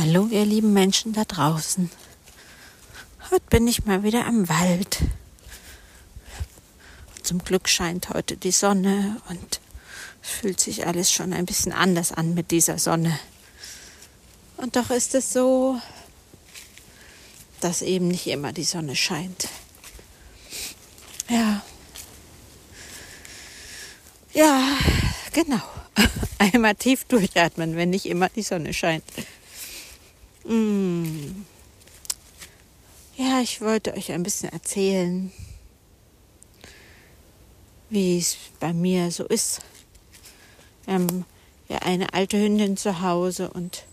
Hallo, ihr lieben Menschen da draußen. Heute bin ich mal wieder am Wald. Zum Glück scheint heute die Sonne und es fühlt sich alles schon ein bisschen anders an mit dieser Sonne. Und doch ist es so, dass eben nicht immer die Sonne scheint. Ja. Ja, genau. Einmal tief durchatmen, wenn nicht immer die Sonne scheint. Mm. Ja, ich wollte euch ein bisschen erzählen, wie es bei mir so ist. Wir haben ja eine alte Hündin zu Hause und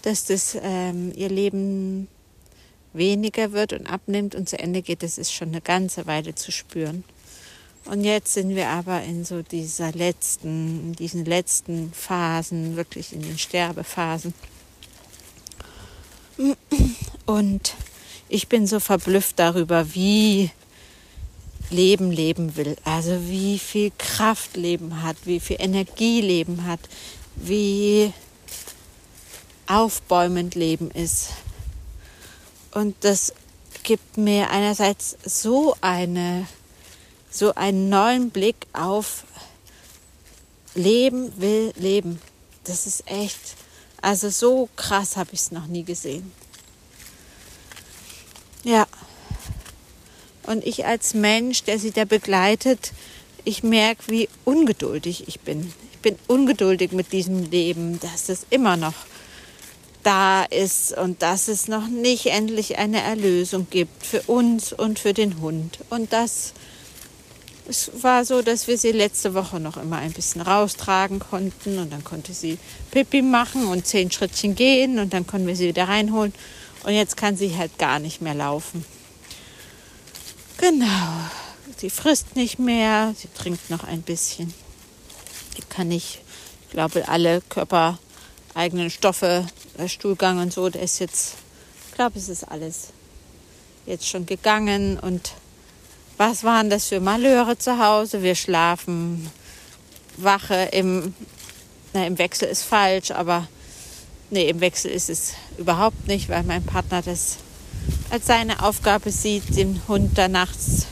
dass das ähm, ihr Leben weniger wird und abnimmt und zu Ende geht, das ist schon eine ganze Weile zu spüren. Und jetzt sind wir aber in so dieser letzten, in diesen letzten Phasen, wirklich in den Sterbephasen. Und ich bin so verblüfft darüber, wie Leben leben will. Also wie viel Kraft Leben hat, wie viel Energie Leben hat, wie aufbäumend Leben ist. Und das gibt mir einerseits so eine, so einen neuen Blick auf Leben will Leben. Das ist echt also so krass habe ich es noch nie gesehen. Ja. Und ich als Mensch, der sie da begleitet, ich merke, wie ungeduldig ich bin. Ich bin ungeduldig mit diesem Leben, dass es immer noch da ist und dass es noch nicht endlich eine Erlösung gibt für uns und für den Hund. Und das es war so, dass wir sie letzte Woche noch immer ein bisschen raustragen konnten und dann konnte sie Pipi machen und zehn Schrittchen gehen und dann konnten wir sie wieder reinholen und jetzt kann sie halt gar nicht mehr laufen. Genau, sie frisst nicht mehr, sie trinkt noch ein bisschen. Sie kann nicht, ich glaube, alle körpereigenen Stoffe, der Stuhlgang und so, der ist jetzt, ich glaube, es ist alles jetzt schon gegangen und was waren das für Malheure zu Hause? Wir schlafen Wache im, na, im Wechsel ist falsch, aber nee, im Wechsel ist es überhaupt nicht, weil mein Partner das als seine Aufgabe sieht, den Hund da nachts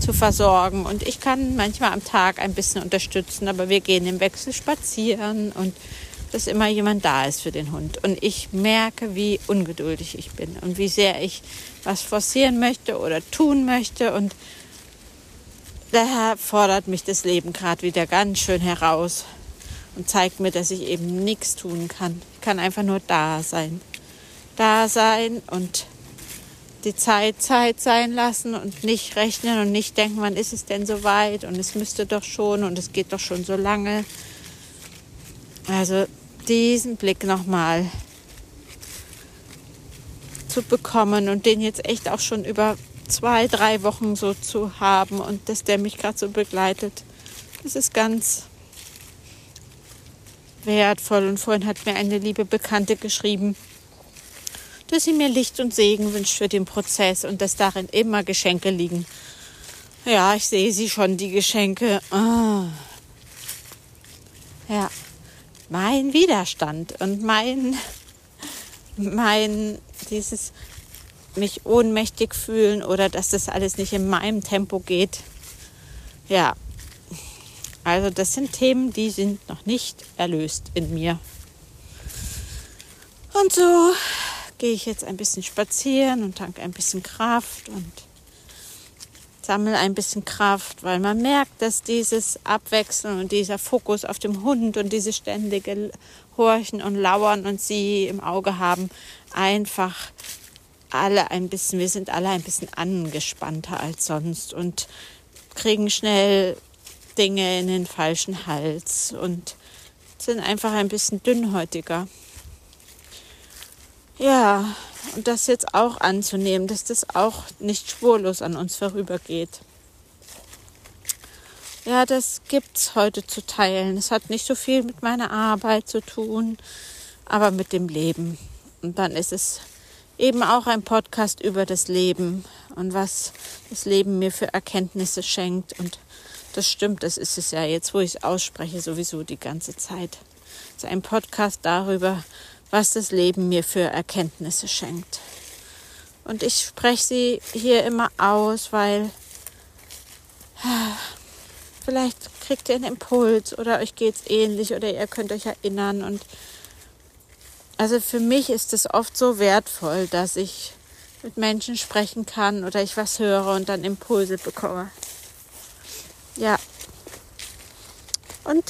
zu versorgen. Und ich kann manchmal am Tag ein bisschen unterstützen, aber wir gehen im Wechsel spazieren und dass immer jemand da ist für den Hund. Und ich merke, wie ungeduldig ich bin und wie sehr ich was forcieren möchte oder tun möchte. Und daher fordert mich das Leben gerade wieder ganz schön heraus und zeigt mir, dass ich eben nichts tun kann. Ich kann einfach nur da sein. Da sein und die Zeit Zeit sein lassen und nicht rechnen und nicht denken, wann ist es denn so weit und es müsste doch schon und es geht doch schon so lange. Also diesen Blick nochmal zu bekommen und den jetzt echt auch schon über zwei, drei Wochen so zu haben und dass der mich gerade so begleitet. Das ist ganz wertvoll. Und vorhin hat mir eine liebe Bekannte geschrieben, dass sie mir Licht und Segen wünscht für den Prozess und dass darin immer Geschenke liegen. Ja, ich sehe sie schon, die Geschenke. Oh. Ja, mein Widerstand und mein, mein, dieses mich ohnmächtig fühlen oder dass das alles nicht in meinem Tempo geht. Ja, also das sind Themen, die sind noch nicht erlöst in mir. Und so gehe ich jetzt ein bisschen spazieren und tanke ein bisschen Kraft und sammle ein bisschen Kraft, weil man merkt, dass dieses Abwechseln und dieser Fokus auf dem Hund und dieses ständige Horchen und Lauern und sie im Auge haben einfach alle ein bisschen, wir sind alle ein bisschen angespannter als sonst und kriegen schnell Dinge in den falschen Hals und sind einfach ein bisschen dünnhäutiger. Ja, und das jetzt auch anzunehmen, dass das auch nicht spurlos an uns vorübergeht. Ja, das gibt's heute zu teilen. Es hat nicht so viel mit meiner Arbeit zu tun, aber mit dem Leben. Und dann ist es eben auch ein Podcast über das Leben und was das Leben mir für Erkenntnisse schenkt. Und das stimmt, das ist es ja jetzt, wo ich es ausspreche, sowieso die ganze Zeit. Es ist ein Podcast darüber, was das Leben mir für Erkenntnisse schenkt. Und ich spreche sie hier immer aus, weil vielleicht kriegt ihr einen Impuls oder euch geht es ähnlich oder ihr könnt euch erinnern. Und also für mich ist es oft so wertvoll, dass ich mit Menschen sprechen kann oder ich was höre und dann Impulse bekomme. Ja. Und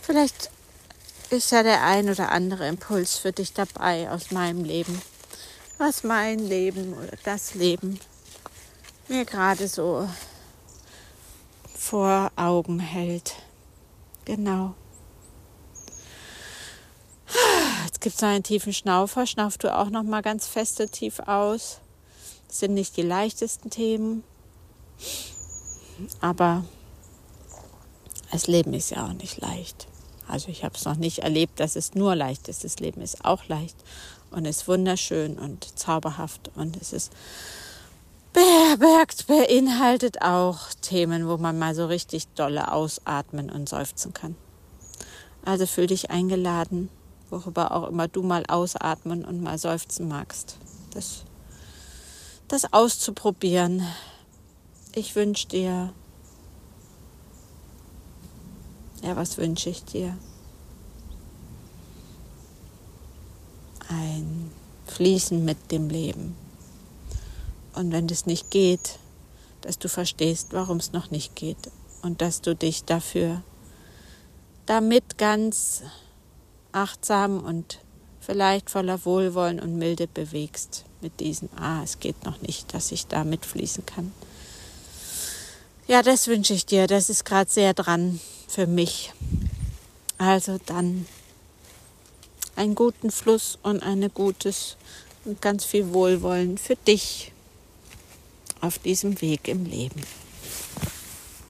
vielleicht ist ja der ein oder andere Impuls für dich dabei aus meinem Leben. Was mein Leben oder das Leben mir gerade so vor Augen hält. Genau. Jetzt gibt es noch einen tiefen Schnaufer. Schnauf du auch noch mal ganz feste tief aus. Das sind nicht die leichtesten Themen, aber das Leben ist ja auch nicht leicht. Also ich habe es noch nicht erlebt, dass es nur leicht ist. Das Leben ist auch leicht und ist wunderschön und zauberhaft und es ist beherbergt, beinhaltet auch Themen, wo man mal so richtig dolle ausatmen und seufzen kann. Also fühl dich eingeladen, worüber auch immer du mal ausatmen und mal seufzen magst. Das, das auszuprobieren. Ich wünsche dir, ja, was wünsche ich dir? Ein Fließen mit dem Leben. Und wenn das nicht geht, dass du verstehst, warum es noch nicht geht und dass du dich dafür damit ganz achtsam und vielleicht voller Wohlwollen und Milde bewegst mit diesem, ah, es geht noch nicht, dass ich da mitfließen kann. Ja, das wünsche ich dir. Das ist gerade sehr dran für mich. Also dann einen guten Fluss und eine gutes und ganz viel Wohlwollen für dich auf diesem Weg im Leben.